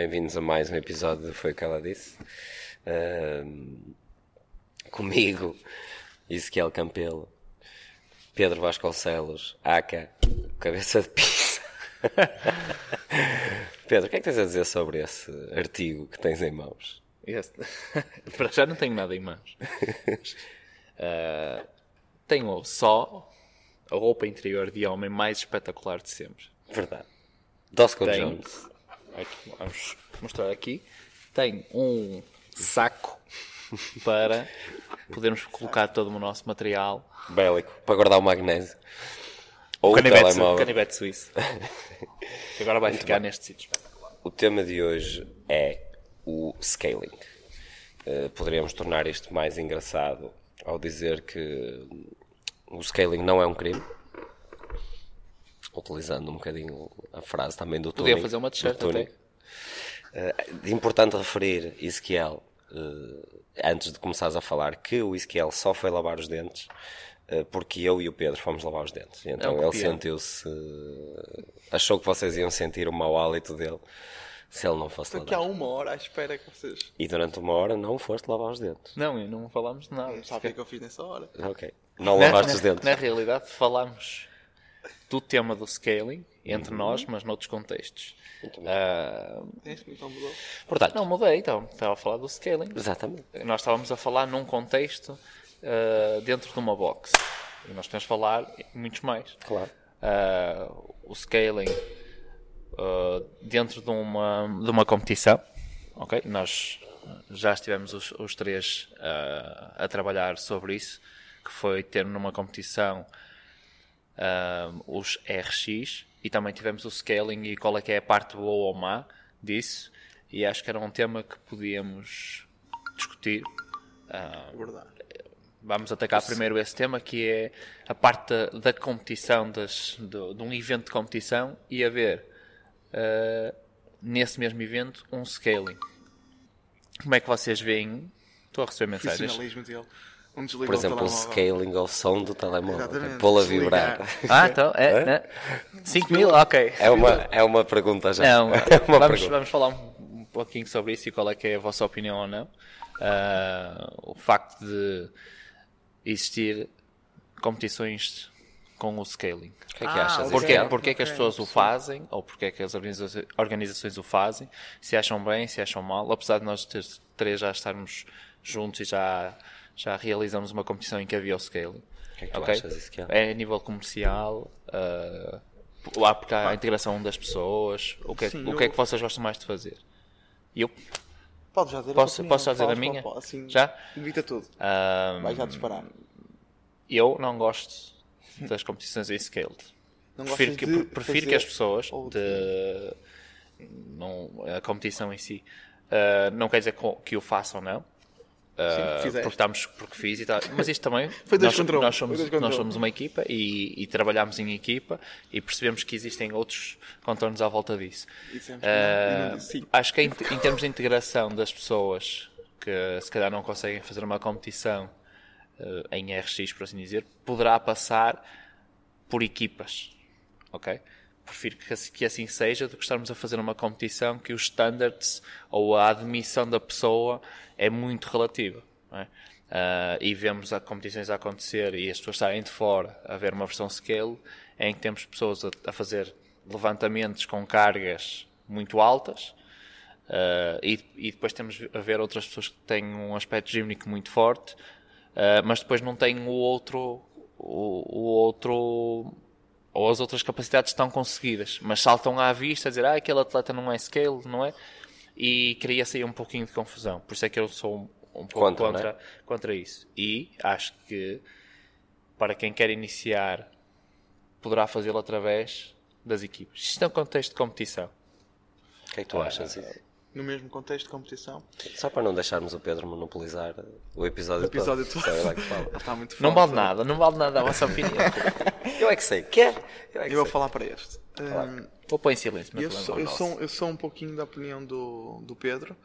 bem-vindos a mais um episódio do Foi o que ela disse. Ahm, comigo, Ezequiel Campelo, Pedro Vasconcelos, Aca, Cabeça de Pizza. Pedro, o que é que tens a dizer sobre esse artigo que tens em mãos? Este. Para já não tenho nada em mãos. Ah, tenho só a roupa interior de homem mais espetacular de sempre. Verdade. Dosco. Jones. Aqui, vamos mostrar aqui. Tem um saco para podermos colocar todo o nosso material. Bélico, para guardar o magnésio. Ou o Canivete, telemóvel. canivete suíço. Que agora vai ficar neste sítio. O tema de hoje é o scaling. Eh, poderíamos tornar isto mais engraçado ao dizer que o scaling não é um crime. Utilizando um bocadinho a frase também do Podia Turing. fazer uma t-shirt até. É importante referir, Ezequiel, eh, antes de começares a falar, que o Ezequiel só foi lavar os dentes eh, porque eu e o Pedro fomos lavar os dentes. E Então um ele sentiu-se. achou que vocês iam sentir o mau hálito dele se ele não fosse Estou aqui há lavar. uma hora à espera que vocês. E durante uma hora não foste lavar os dentes. Não, e não falámos de nada. Sabe o que é que eu fiz nessa hora? Ok. Não lavaste na, os dentes. Na realidade, falámos do tema do scaling Uhum. entre nós, mas noutros contextos. Tens que então mudou. Portanto, não, mudei, então. Estava a falar do scaling. exatamente. Nós estávamos a falar num contexto ah, dentro de uma box. E nós podemos falar muitos mais. Claro. Ah, o scaling dentro de uma, de uma competição. Ok? Nós já estivemos os, os três a trabalhar sobre isso, que foi ter numa competição ah, os RX e também tivemos o scaling e qual é que é a parte boa ou má disso. E acho que era um tema que podíamos discutir. Vamos atacar primeiro esse tema que é a parte da, da competição, das, do- de um evento de competição e haver ah, nesse mesmo evento um scaling. Como é que vocês veem? Estou a receber mensagens. Um Por exemplo, o telemóvel. scaling ao som do telemóvel. Pô-lo a Desligar. vibrar. Ah, então, é? 5 mil? Ok. É uma, é uma pergunta já. Não, é uma vamos, pergunta. vamos falar um, pouquinho sobre isso e qual é que é a vossa opinião ou não. Ah, o facto de existir competições com o scaling. O que é que Ah, achas? Porquê, porquê que as pessoas o fazem, ou porquê que as organiza- organizações o fazem, se acham bem, se acham mal, apesar de nós ter- três já estarmos juntos e já, já realizamos uma competição em que havia o scaling. O que é que tu ok? achas, Ezequiel? É a nível comercial, ah, lá porque há a integração das pessoas, o que, é, Sim, o que é eu- que vocês gostam mais de fazer? E Eu, Pode já dizer Posso- a posso já dizer a minha? Assim, Já? Evita tudo. ah, Vai já disparar. eu não gosto das competições em scaled. Não prefiro que, de prefiro que as pessoas de, não, a competição em si ah, não quer dizer que o façam não Sim, fizeste. porque estamos porque fiz e tal mas isto também Foi dois nós, contra um. nós somos dois contra nós somos uma equipa e, e trabalhamos em equipa e percebemos que existem outros contornos à volta disso que ah, sim. acho que em, em termos de integração das pessoas que se calhar não conseguem fazer uma competição ah, em RX por assim dizer poderá passar por equipas, ok? Prefiro que, assim- que assim seja do que estarmos a fazer uma competição que os standards ou a admissão da pessoa é muito relativa. é? Ah, e vemos a competições a acontecer e as pessoas estarem de fora a ver uma versão scale em que temos pessoas a, a fazer levantamentos com cargas muito altas Uh, e, e depois temos a ver outras pessoas que têm um aspecto gímnico muito forte, uh, mas depois não têm o outro, o, o outro, ou as outras capacidades estão conseguidas, mas saltam à vista a dizer, ah, aquele atleta não é scale, não é? E cria-se aí um pouquinho de confusão. Por isso é que eu sou um, um pouco Contra, contra, não contra, isso. E acho que para quem quer iniciar, poderá fazê-lo através das equipes. Isto é um contexto de competição. O que é que tu achas? Ezequiel? No mesmo contexto de competição. Só para não deixarmos o Pedro monopolizar o episódio, O episódio todo. todo. É que fala. Está muito Não vale nada, não vale nada a vossa opinião. Eu é que sei. Quer? Eu é que Eu vou sei. falar para este. Hum, Vou pôr em silêncio. mas Eu sou, é eu, sou, eu sou um pouquinho da opinião do, do Pedro,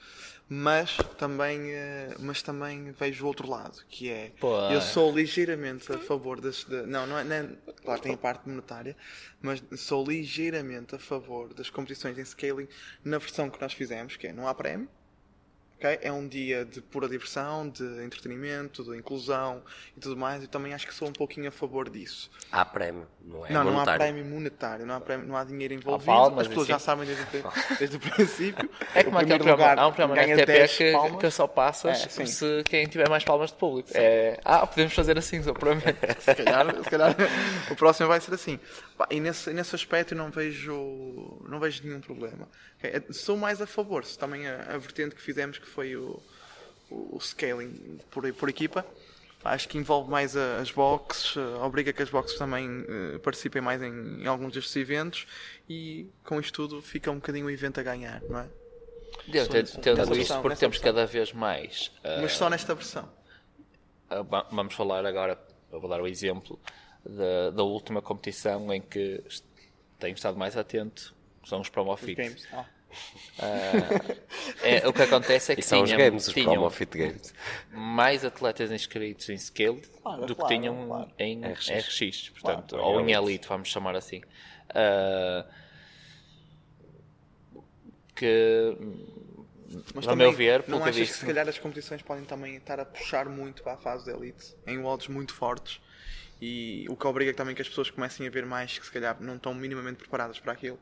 mas também, eh, mas também vejo o outro lado, que é eu sou ligeiramente a favor das. de- não, não é, não é- Claro, tem a parte monetária, mas sou ligeiramente a favor das competições em scaling na versão que nós fizemos, que é não há prémio. Ok? É um dia de pura diversão, de entretenimento, de inclusão e tudo mais. Eu também acho que sou um pouquinho a favor disso. Há prémio, não é não, não há monetário. prémio monetário, não há, prémio, não há dinheiro envolvido. palmas As pessoas e já assim. sabem desde, o- desde o princípio. É como aquele programa, lugar há um programa na ganha RTP 10 que, palmas. que só passas É, se quem tiver mais palmas de público. É, ah, podemos fazer assim, só para mim. Se calhar, se calhar o próximo vai ser assim. E nesse, nesse aspecto eu não vejo, não vejo nenhum problema. É, Sou mais a favor, se também a, a vertente que fizemos que foi o, o, o scaling por, por equipa. Acho que envolve mais a- as boxes, eh, obriga que as boxes também eh, participem mais em, em alguns destes eventos e com isto tudo fica um bocadinho o evento a ganhar, não é? Nessa tendo versão, isto porque temos versão. cada vez mais. ah, Mas só nesta versão. ah, va- vamos falar agora, eu vou dar o exemplo da, da última competição em que tenho estado mais atento, que são os Promo Fit. Ah. É, o que acontece é que são os tinham, games, os tinham Promo Fit Games. mais atletas inscritos em Scale Claro, do que claro, tinham claro. em RX. RX, portanto, Claro, ou em Elite. Vamos chamar assim. Ah, que, Mas também, meu ver, não que eu achas que disse, se calhar as competições podem também estar a puxar muito para a fase de elite, em odds muito fortes, e o que obriga também que as pessoas comecem a ver mais que se calhar não estão minimamente preparadas para aquilo.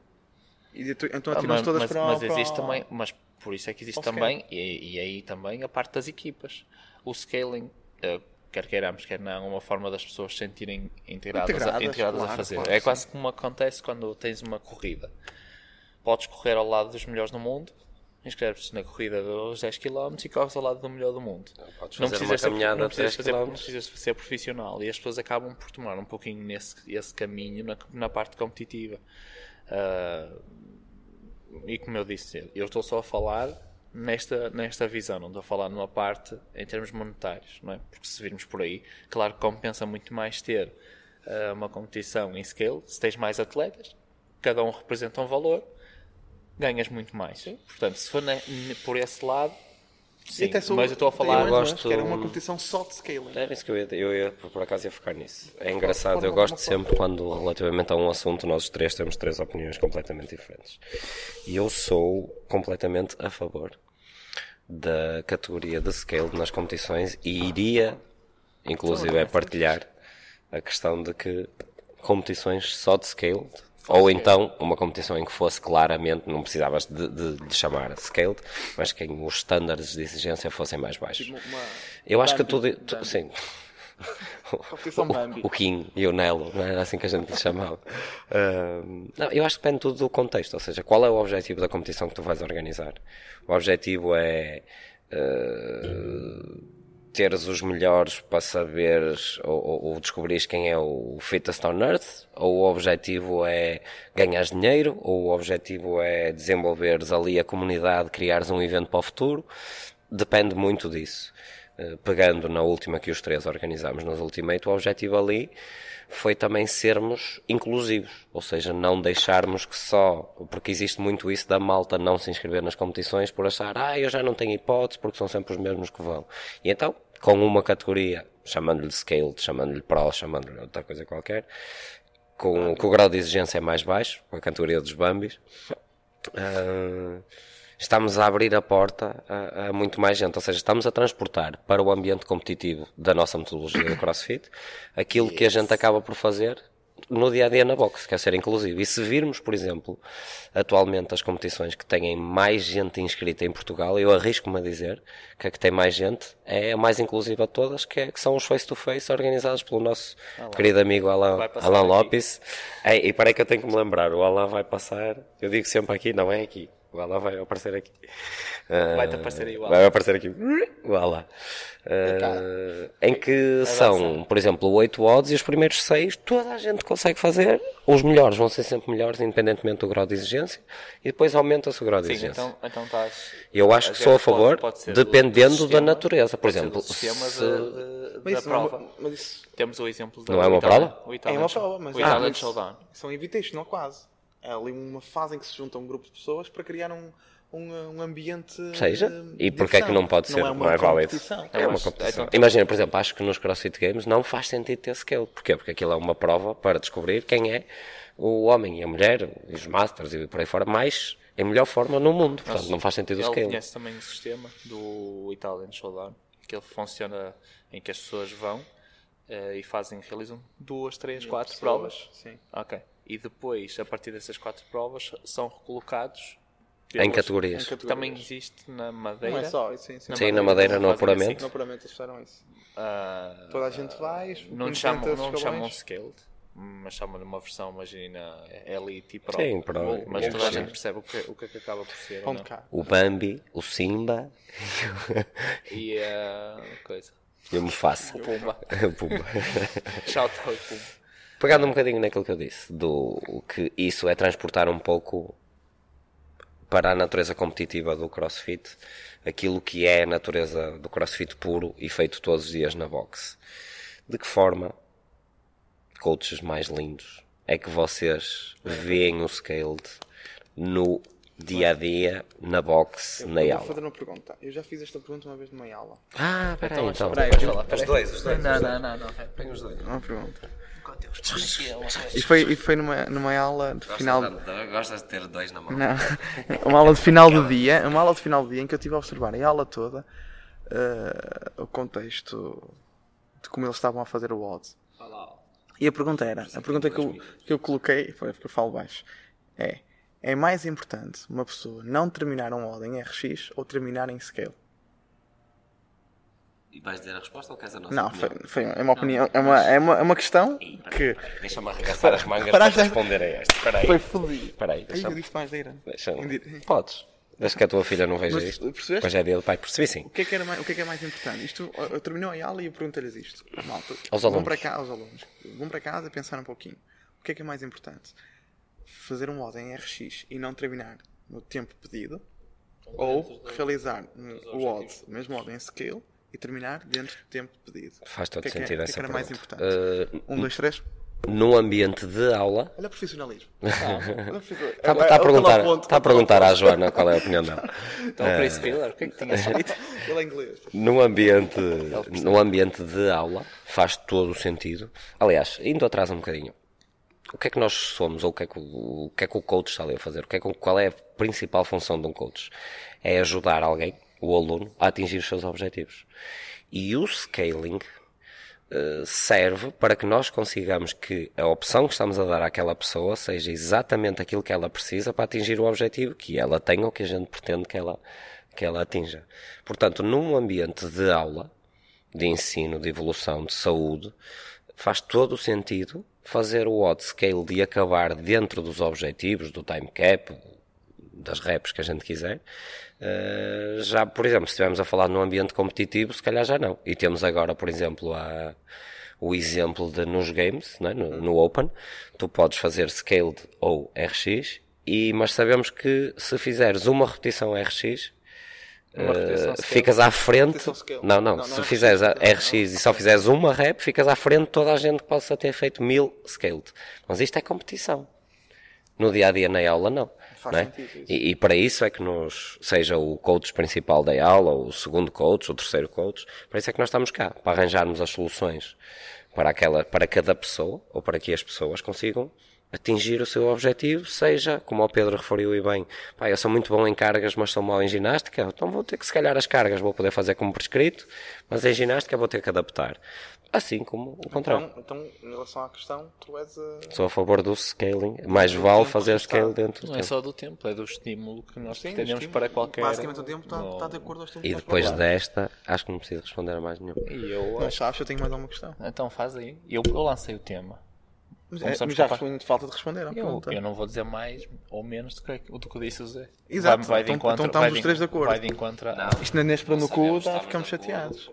E então Ah, atiram-se mas, todas mas- para, mas para existe também, mas por isso é que existe também, e, e aí também a parte das equipas. O scaling, eh, quer queiramos, quer não, é uma forma das pessoas se sentirem integradas, a, Integradas, integradas a claro, fazer. claro, é sim. quase como acontece quando tens uma corrida. Podes correr ao lado dos melhores do mundo, inscreves-te na corrida dos 10 km e corres ao lado do melhor do mundo. Podes Não fazer precisas, uma ser, caminhada não, precisas 10 fazer, não precisas ser profissional e as pessoas acabam por tomar um pouquinho nesse esse caminho na, na parte competitiva. Ah, e como eu disse, eu estou só a falar nesta, nesta visão, não estou a falar numa parte em termos monetários, não é? Porque se virmos por aí, claro que compensa muito mais ter ah, uma competição em scale, se tens mais atletas, cada um representa um valor, ganhas muito mais. Portanto, se for na- por esse lado, sim, até sou- mas eu estou a falar. Eu gosto- que era uma competição só de scaling. Era isso que eu ia, eu ia por acaso ia focar nisso. É engraçado, eu gosto sempre quando relativamente a um assunto nós os três temos três opiniões completamente diferentes. E eu sou completamente a favor da categoria de scale nas competições e iria, inclusive, é partilhar a questão de que competições só de scale ou então uma competição em que fosse claramente, não precisavas de, de, de chamar scaled, mas que os estándares de exigência fossem mais baixos. Tipo Uma- Eu acho que tudo, tu, sim. O, o King e o Nelo, não era assim que a gente lhe chamava. Ahm, não, eu acho que depende tudo do contexto, ou seja, qual é o objetivo da competição que tu vais organizar? O objetivo é ah, teres os melhores para saberes ou, ou, ou descobrires quem é o fittest on earth? Ou o objetivo é ganhar dinheiro? Ou o objetivo é desenvolveres ali a comunidade, criares um evento para o futuro? Depende muito disso. Uh, pegando na última que os três organizámos nos Ultimate, o objetivo ali foi também sermos inclusivos, ou seja, não deixarmos que só, porque existe muito isso da malta não se inscrever nas competições por achar, ah, eu já não tenho hipótese porque são sempre os mesmos que vão. E então, com uma categoria, chamando-lhe Scaled, chamando-lhe Pro, chamando-lhe outra coisa qualquer, com, com o grau de exigência é mais baixo, com a categoria dos Bambis, uh, estamos a abrir a porta a, a, muito mais gente. Ou seja, estamos a transportar para o ambiente competitivo da nossa metodologia do CrossFit aquilo yes. que a gente acaba por fazer no dia a dia na boxe, que é ser inclusivo. E se virmos, por exemplo, atualmente as competições que têm mais gente inscrita em Portugal, eu arrisco-me a dizer que a que tem mais gente é a mais inclusiva de todas, que, é, que são os face-to-face -face organizados pelo nosso Olá. querido amigo Alan, Alan Lopes. E parei que eu tenho que me lembrar, o Alan vai passar, eu digo sempre aqui, não é aqui. O Alá vai aparecer aqui. Uh, Vai-te aparecer aí o Alá. Vai aparecer aqui o Alá. Uh, em que são, por exemplo, 8 odds e os primeiros 6 toda a gente consegue fazer. Os melhores vão ser sempre melhores, independentemente do grau de exigência. E depois aumenta-se o grau de Sim, exigência. Então, então estás, Eu acho que sou a favor, pode, pode dependendo do sistema, da natureza. Por exemplo, sistema se... de, de, mas da isso prova. Não, mas isso... Temos o exemplo da Não é uma Itália, prova? É uma prova, mas o Italian ah, mas Showdown. são invitational quase. É ali uma fase em que se junta um grupo de pessoas para criar um, um, um ambiente. Seja. de E porquê é que não pode ser Não é uma mais válido? competição. É uma acho- competição. então- Imagina, por exemplo, acho que nos CrossFit Games não faz sentido ter scale. Porquê? Porque aquilo é uma prova para descobrir quem é o homem e a mulher, e os masters e por aí fora, mais em melhor forma no mundo. Portanto, não faz sentido o Ele scale. conhece também o sistema do Italian Showdown, que ele funciona em que as pessoas vão eh, e fazem, realizam duas, três, quatro provas. Sim. Ok. E depois, a partir dessas quatro provas, são recolocados Em categorias. em categorias. Também existe na Madeira. Não é só, isso, sim, sim. Sim, na Madeira, no apuramento. No apuramento eles fizeram isso. ah, Toda a gente vai. não enfrenta chamam, não chamam scaled, mas chamam-lhe uma versão, imagina, elite e pro. Sim, pro. Mas toda a gente percebe o que, o que é que acaba por ser. Ponto não? cá. O Bambi, o Simba E a coisa. e o Mufasa. O Pumba. Pumba. Shout out Pumba. Pegando um bocadinho naquilo que eu disse, do que isso é transportar um pouco para a natureza competitiva do CrossFit, aquilo que é a natureza do CrossFit puro e feito todos os dias na box. De que forma, coaches mais lindos, é que vocês veem o scaled no dia a dia, na box, na Eu vou aula? fazer uma pergunta. Eu já fiz esta pergunta uma vez numa aula. Ah, peraí então. Peraí, Peraí, vais falar, peraí. dois, os dois. Não, não, não, não. Põe os dois. Uma pergunta. Aqui E foi, e foi numa, numa aula de final. Gostas de ter dois na mão? Não. Uma aula de final do dia, uma aula de final do dia em que eu estive a observar a aula toda eh, o contexto de como eles estavam a fazer o odds. E a pergunta era, a pergunta que eu, que eu coloquei, foi porque eu falo baixo, é é mais importante uma pessoa não terminar um odd em RX ou terminar em scale? E vais dizer a resposta ou queres a nossa Não, foi, foi é uma opinião, é uma, é uma, é uma questão que Deixa-me arregaçar as mangas para responder a esta. Espera aí. foi fodido. Espera aí, Ai, deixa eu disse mais deira. deixa Podes. Desde que a tua filha não veja Mas isto. percebeste? Hoje é dia do pai. Percebi sim. O que, é que era mais, o que é que é mais importante? Isto, eu- terminou a aula e eu perguntei-lhes isto. Malta, Aos vão alunos. para cá, aos alunos. Vão para casa pensar um pouquinho. O que é que é mais importante? Fazer um odd em RX e não terminar no tempo pedido? Ou realizar um- o odd, o mesmo odd em scale e terminar dentro do tempo pedido? Faz todo O que é é- sentido que é essa que era mais pergunta. importante? Uh, Um, dois, três. no ambiente de aula. Olha o profissionalismo. Está a perguntar, está a, perguntar à Joana qual é a opinião dela. Então, o Chris Miller, o que é que tinha escrito? Ele é inglês. No ambiente, no ambiente de aula faz todo o sentido. Aliás, indo atrás um bocadinho, o que é que nós somos ou o que é que o, o que é que o coach está ali a fazer? O que é que, qual é a principal função de um coach? É ajudar alguém, o aluno, a atingir os seus objetivos. E o scaling eh, serve para que nós consigamos que a opção que estamos a dar àquela pessoa seja exatamente aquilo que ela precisa para atingir o objetivo que ela tem ou que a gente pretende que ela, que ela atinja. Portanto, num ambiente de aula, de ensino, de evolução, de saúde, faz todo o sentido fazer o odd scale de acabar dentro dos objetivos, do time cap, das reps que a gente quiser. Uh, já, por exemplo, se estivermos a falar num ambiente competitivo, se calhar já não. E temos agora, por exemplo, a, o exemplo de nos games, né, no, no Open, tu podes fazer scaled ou RX, e, mas sabemos que se fizeres uma repetição RX, uh, scale. ficas à frente. Não, não, Não, se não é fizeres a repetição, RX e só fizeres uma rep, ficas à frente de toda a gente que possa ter feito mil scaled. Mas isto é competição. No dia a dia na aula, não. Faz é? sentido isso. E, e para isso é que nos, seja o coach principal da aula, ou o segundo coach, o terceiro coach, para isso é que nós estamos cá, para arranjarmos as soluções para, aquela, para cada pessoa, ou para que as pessoas consigam atingir o seu objetivo, seja, como o Pedro referiu e bem, pá, eu sou muito bom em cargas, mas sou mau em ginástica, então vou ter que, se calhar, as cargas vou poder fazer como prescrito, mas em ginástica vou ter que adaptar. Assim como o contrário. Então, então, em relação à questão, tu és a. Sou a favor do scaling. Mais vale fazer scale dentro do Não é tempo. só do tempo, é do estímulo que nós Sim, estímulo. para qualquer. Basicamente o tempo está, no- está de acordo aos E depois desta, acho que não preciso responder a mais nenhum. E eu Não acho. sabes, eu tenho mais alguma questão. Então faz aí. Eu, eu lancei o tema. Mas, é, mas já falta de responder à Eu, pergunta. eu não vou dizer mais ou menos do que, do que disse o Zé. Exato, Vai, vai de então- encontro, então estamos vai os três de acordo. Vai de encontro. a- Isto não é neste no cu, tá, estamos ficamos de acordo. chateados.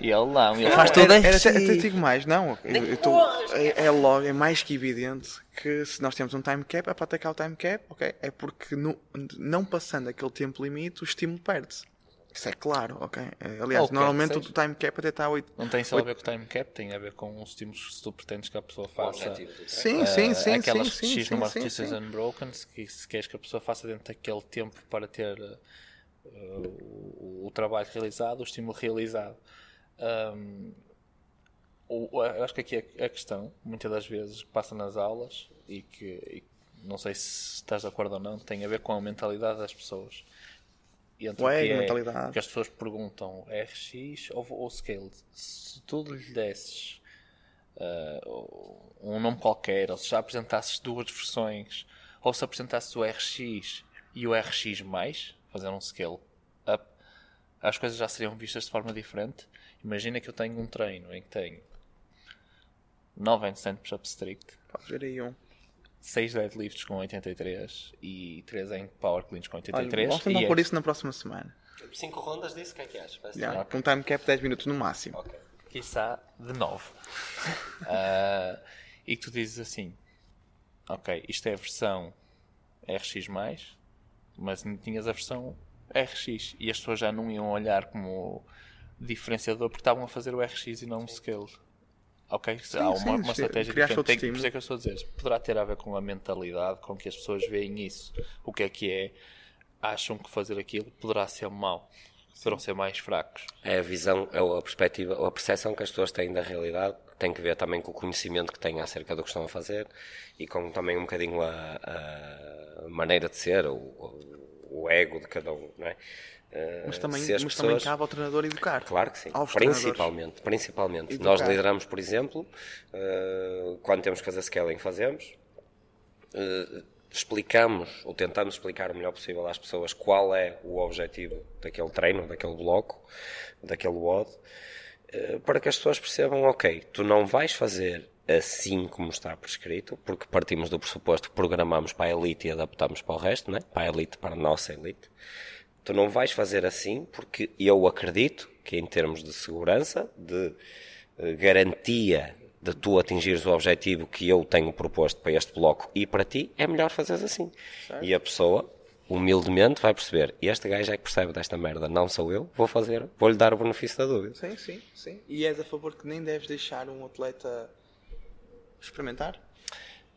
E ele não, ele faz tudo assim. até, até digo mais, não. Eu, eu tô- é, é logo, é mais que evidente que se nós temos um time cap, é para atacar o time cap, ok? É porque no- não passando aquele tempo limite, o estímulo perde-se. Isso é claro, ok. Eh, Aliás, Ok, normalmente seja. o time cap até está a 8. Não tem só a ver com o time cap, tem a ver com os estímulos que tu pretendes que a pessoa faça. Sim, Eh, sim, sim. aquelas sim, sim, X sim, número sim, de sim. unbroken, se, que- se queres que a pessoa faça dentro daquele tempo para ter eh, o, o trabalho realizado, o estímulo realizado. Ahm, o- eu acho que aqui a, a questão, muitas das vezes, que passa nas aulas e que e não sei se estás de acordo ou não, tem a ver com a mentalidade das pessoas. Entre Ué, o que é que as pessoas perguntam RX ou, ou Scaled. Se tu lhe desses ah, um nome qualquer, ou se já apresentasses duas versões, ou se apresentasses o RX e o RX, fazer um scale up, as coisas já seriam vistas de forma diferente. Imagina que eu tenho um treino em que tenho 9 handstand push-up strict, Podes ver aí um. 6 deadlifts com 83 e 3 em power cleans com Olha, 83. vamos tentar pôr isso na próxima semana. Cinco rondas disso, o que é que achas? Parece Já, Com um time cap de 10 minutos no máximo. Ok. quiçá de 9. Ah, e que tu dizes assim: Ok, isto é a versão RX, mas não tinhas a versão RX. E as pessoas já não iam olhar como diferenciador porque estavam a fazer o RX e não o scale. Ok? Há sim, uma, uma sim, estratégia criaste diferente. Tem, por isso é que eu estou a dizer: poderá ter a ver com a mentalidade com que as pessoas veem isso. O que é que é? Acham que fazer aquilo poderá ser mau. Poderão ser mais fracos. É a visão, é a perspectiva, a percepção que as pessoas têm da realidade, tem que ver também com o conhecimento que têm acerca do que estão a fazer e com também um bocadinho a, a maneira de ser, o, o- o ego de cada um, não é? Eh, Mas também, mas também pessoas- cabe ao treinador educar. Claro que sim. Principalmente, principalmente. Educar. Nós lideramos, por exemplo, eh, quando temos que fazer scaling, fazemos. eh, explicamos, ou tentamos explicar o melhor possível às pessoas qual é o objetivo daquele treino, daquele bloco, daquele WOD, para que as pessoas percebam, ok, tu não vais fazer assim como está prescrito, porque partimos do pressuposto que programamos para a elite e adaptamos para o resto, né? para a elite, para a nossa elite. Tu não vais fazer assim porque eu acredito que em termos de segurança, de eh, garantia de tu atingires o objetivo que eu tenho proposto para este bloco e para ti, é melhor fazeres assim. E a pessoa, humildemente, vai perceber, este gajo é que percebe desta merda, não sou eu, vou fazer, vou-lhe dar o benefício da dúvida. Sim, sim, sim. E és a favor que nem deves deixar um atleta experimentar?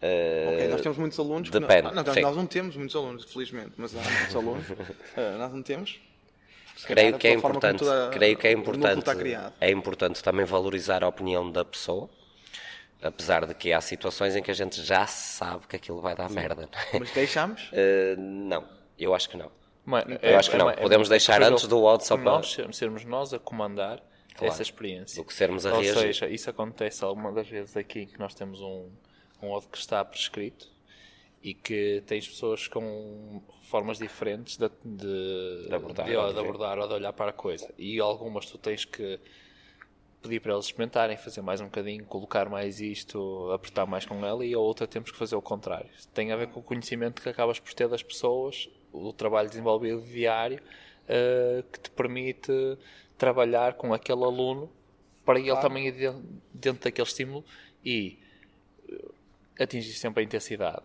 ok, nós temos muitos alunos. depende, Ah, não, nós, sim. nós não temos muitos alunos, felizmente, mas há muitos alunos. Ah, nós não temos. Se Creio que é importante, toda- creio que é importante, está criado. é importante também valorizar a opinião da pessoa, apesar de que há situações em que a gente já sabe que aquilo vai dar merda. não é? Mas deixamos? Eh, não, eu acho que não. Mano, Eu acho que não. Podemos deixar antes do odd só por para- nós ser- sermos nós a comandar essa experiência. do que sermos a Ou reagir. seja, isso acontece alguma das vezes aqui que nós temos um, um odd que está prescrito e que tens pessoas com formas diferentes de, de, De abordar, de, de abordar ou de olhar para a coisa. E algumas tu tens que pedir para eles experimentarem, fazer mais um bocadinho, colocar mais isto, apertar mais com ela, e a outra temos que fazer o contrário. Tem a ver com o conhecimento que acabas por ter das pessoas, o trabalho desenvolvido diário, eh, que te permite trabalhar com aquele aluno para ele também ir dentro, dentro daquele estímulo e eh, atingir sempre a intensidade.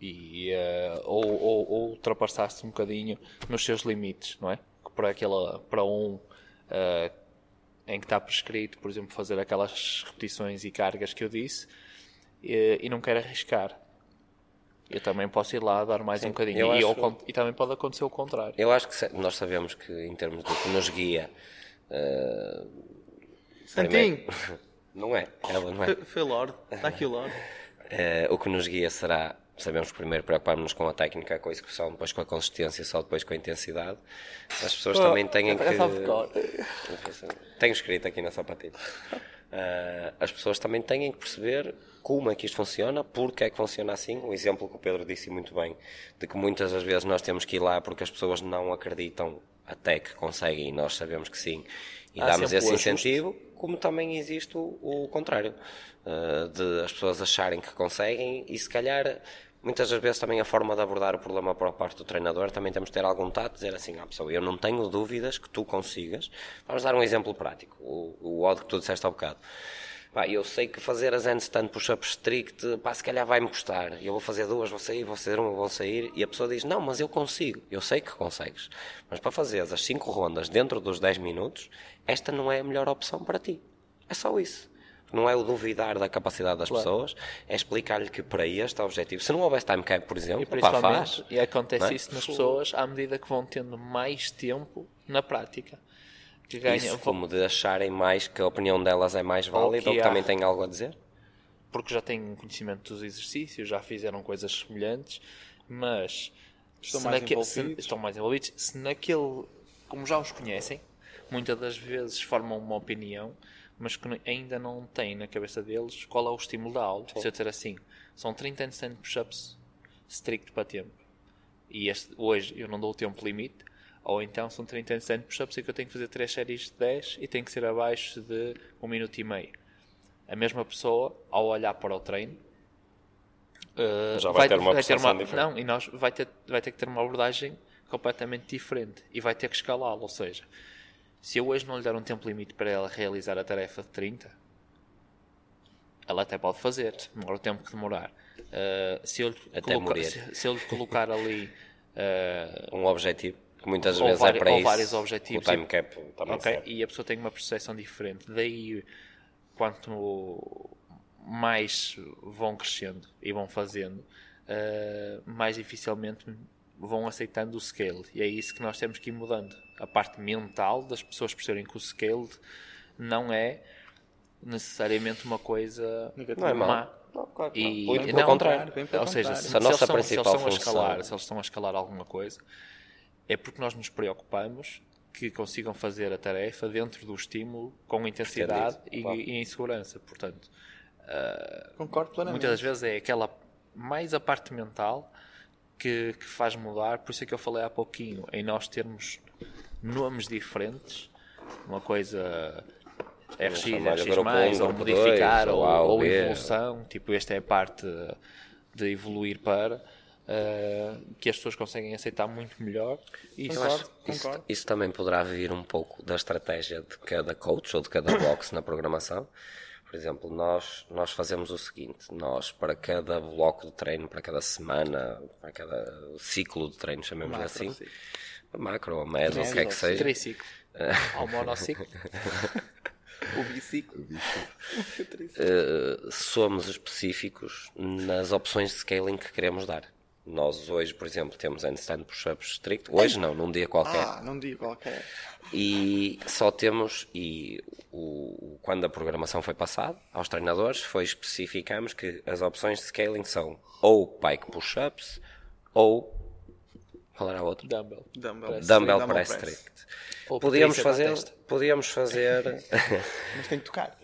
E, eh, ou, ou, ou ultrapassar-se um bocadinho nos seus limites, não é? Para, aquela, para um eh, em que está prescrito, por exemplo, fazer aquelas repetições e cargas que eu disse e, e não quero arriscar. Eu também posso ir lá dar mais um bocadinho. E, acho- e também pode acontecer o contrário. Eu acho que nós sabemos que em termos do que nos guia. Santinho, primeiro- Não é, ela não é. foi- Lorde. Está aqui o Lorde. Eh, o que nos guia será, sabemos que primeiro preocuparmos com a técnica, com a execução, depois com a consistência, só depois com a intensidade. As pessoas também têm que. sabe de cor. Tenho escrito aqui na sapatilha. Eh, as pessoas também têm que perceber como é que isto funciona, porque é que funciona assim. O exemplo que o Pedro disse muito bem, de que muitas das vezes nós temos que ir lá porque as pessoas não acreditam até que conseguem e nós sabemos que sim. E Há damos esse incentivo, como também existe o, o contrário, uh, de as pessoas acharem que conseguem e se calhar muitas das vezes também a forma de abordar o problema por parte do treinador também temos de ter algum tato, dizer assim à pessoa, eu não tenho dúvidas que tu consigas. Vamos dar um exemplo prático, o, o odd que tu disseste há bocado. Pá, eu sei que fazer as handstand push-up strict, pá, se calhar vai-me custar. Eu vou fazer duas, vou sair, vou fazer uma, vou sair. E a pessoa diz, não, mas eu consigo. Eu sei que consegues. Mas para fazer as cinco rondas dentro dos 10 minutos, esta não é a melhor opção para ti. É só isso. Não é o duvidar da capacidade das pessoas, é explicar-lhe que para este objetivo, se não houvesse time cap, por exemplo, E pá, principalmente, faz. e acontece é? isso nas pessoas à medida que vão tendo mais tempo na prática. Que ganham, Isso como de acharem mais que a opinião delas é mais válida que ou que também têm algo a dizer. porque já têm conhecimento dos exercícios, já fizeram coisas semelhantes, mas Estão se mais naque- se- envolvidos. estão mais envolvidos. Se naquele, como já os conhecem, muitas das vezes formam uma opinião, mas que ainda não têm na cabeça deles qual é o estímulo da aula. Se eu disser assim, são 30 handstand push-ups strict para tempo, e este, hoje eu não dou o tempo limite, ou então são 30 handstand push-ups e que eu tenho que fazer 3 séries de 10 e tem que ser abaixo de 1 minuto e meio a mesma pessoa, ao olhar para o treino, uh, Já vai ter uma percepção uma- diferente. Não, e nós vai ter, vai ter que ter uma abordagem completamente diferente e vai ter que escalá-lo. Ou seja, se eu hoje não lhe der um tempo limite para ela realizar a tarefa de 30, ela até pode fazer, demora o tempo que demorar. Uh, se, eu lhe colocar, se, se eu lhe colocar ali uh, Um objetivo, que muitas Ou vezes é para ou isso. vários objetivos O time e- cap também Ok, serve. E a pessoa tem uma percepção diferente. Daí, quanto mais vão crescendo e vão fazendo, eh, mais dificilmente vão aceitando o scale. E é isso que nós temos que ir mudando. A parte mental das pessoas perceberem que o scale não é necessariamente uma coisa Negativa. Não é má. Não, claro E, não. Bem e pelo não, contrário, bem pelo ou seja, contrário. se, Se a nossa se eles principal estão a escalar, se eles estão a escalar alguma coisa, é porque nós nos preocupamos que consigam fazer a tarefa dentro do estímulo com intensidade e, claro. e em segurança. Portanto, Concordo plenamente. muitas das vezes é aquela mais a parte mental que, que faz mudar. Por isso é que eu falei há pouquinho em nós termos nomes diferentes, uma coisa RX, RX, um, ou modificar, dois, ou, ou ou evolução. Tipo, esta é a parte de evoluir para. Eh, que as pessoas conseguem aceitar muito melhor. E isso Concordo, Isso, isso também poderá vir um pouco da estratégia de cada coach ou de cada box na programação. Por exemplo, nós, nós fazemos o seguinte: nós, para cada bloco de treino, para cada semana, para cada ciclo de treino, chamemos Macro, assim, sim. macro ou médio, o que é que seja, triciclo. Ao monociclo. O biciclo. eh, somos específicos nas opções de scaling que queremos dar. Nós hoje, por exemplo, temos handstand push-ups strict. Hoje não, num dia qualquer. Ah, não digo qualquer. E só temos, e o, quando a programação foi passada aos treinadores, foi especificamos que as opções de scaling são ou pike push-ups ou qual era a outra? Dumbbell. Dumbbell. Press. Dumbbell Dumbbell press press. strict. Podíamos fazer, podíamos fazer Mas tem que tocar.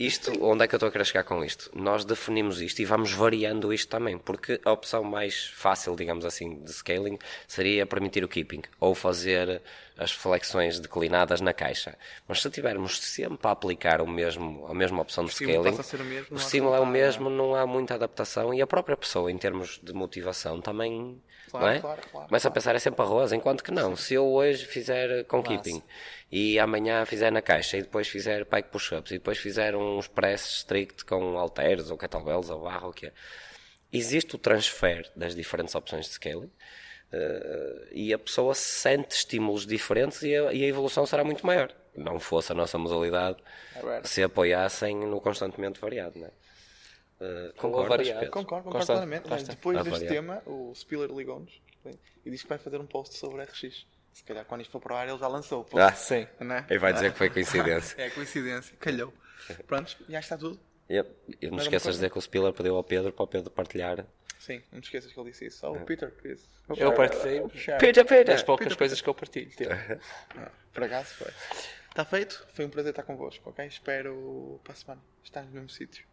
Isto, onde é que eu estou a querer chegar com isto? Nós definimos isto e vamos variando isto também, porque a opção mais fácil, digamos assim, de scaling seria permitir o keeping ou fazer as flexões declinadas na caixa. Mas se tivermos sempre a aplicar o mesmo, a mesma opção de scaling, o mesmo, o estímulo é o mesmo, não há muita adaptação e a própria pessoa, em termos de motivação, também. Claro, não é? claro, claro, Começa a pensar é sempre arroz, enquanto que não. Se eu hoje fizer com keeping e amanhã fizer na caixa e depois fizer pike push-ups e depois fizer uns press strict com halteres ou kettlebells ou barra o que é. Existe o transfer das diferentes opções de scaling eh, e a pessoa sente estímulos diferentes e a, e a evolução será muito maior. Não fosse a nossa modalidade Agora. se apoiassem no constantemente variado, não é? Eh, concordas, variado. Pedro? Concordo, concordo Constante, plenamente. Mas depois deste tema, o Spiller ligou-nos e disse que vai fazer um post sobre RX. Se calhar quando isto for para o ar ele já lançou o post. Ah, Sim. Não é? Ele vai dizer que foi coincidência. É coincidência. Calhou. Prontos, já está tudo. E eu- e não esqueças de dizer que o Spiller pediu ao Pedro para o Pedro partilhar. Sim, não te esqueças que ele disse isso. Oh, Peter, please. Eu partilhei. Peter, Peter! Das poucas coisas que eu partilho. tipo. Ah, Por acaso foi. Está feito? Foi um prazer estar convosco, ok? Espero para a semana estar no mesmo sítio.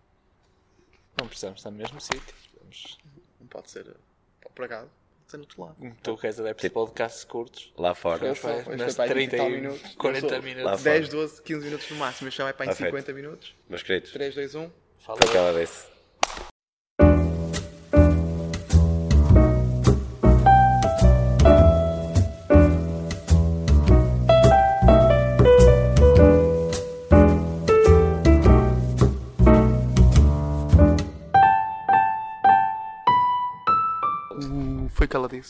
Não precisamos estar no mesmo sítio. Vamos- Não pode ser por acaso. Pode ser no outro lado. Tu queres adeptos de podcasts curtos? Lá fora. Nas foi para aí 30 e tal e minutos. 40 Eu sou- minutos. Lá 10, fora. 12, 15 minutos no máximo. Já vai para em Tá feito. 50 minutos. Meus queridos, 3, 2, 1. Fala foi ela disse.